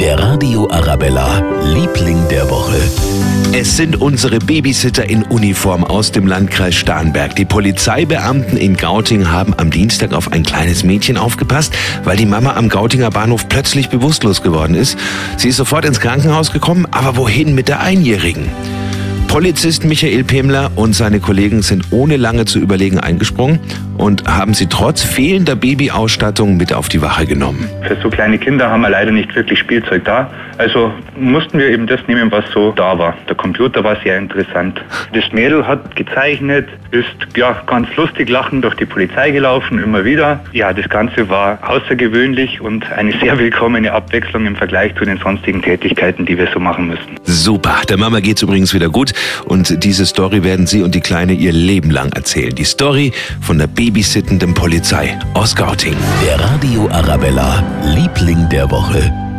Der Radio Arabella, Liebling der Woche. Es sind unsere Babysitter in Uniform aus dem Landkreis Starnberg. Die Polizeibeamten in Gauting haben am Dienstag auf ein kleines Mädchen aufgepasst, weil die Mama am Gautinger Bahnhof plötzlich bewusstlos geworden ist. Sie ist sofort ins Krankenhaus gekommen, aber wohin mit der Einjährigen? Polizist Michael Pemler und seine Kollegen sind ohne lange zu überlegen eingesprungen und haben sie trotz fehlender Babyausstattung mit auf die Wache genommen. Für so kleine Kinder haben wir leider nicht wirklich Spielzeug da. Also mussten wir eben das nehmen, was so da war. Der Computer war sehr interessant. Das Mädel hat gezeichnet, ist ja ganz lustig lachend durch die Polizei gelaufen, immer wieder. Ja, das Ganze war außergewöhnlich und eine sehr willkommene Abwechslung im Vergleich zu den sonstigen Tätigkeiten, die wir so machen müssen. Super, der Mama geht's übrigens wieder gut. Und diese Story werden Sie und die Kleine ihr Leben lang erzählen. Die Story von der babysittenden Polizei aus Gauting. Der Radio Arabella, Liebling der Woche.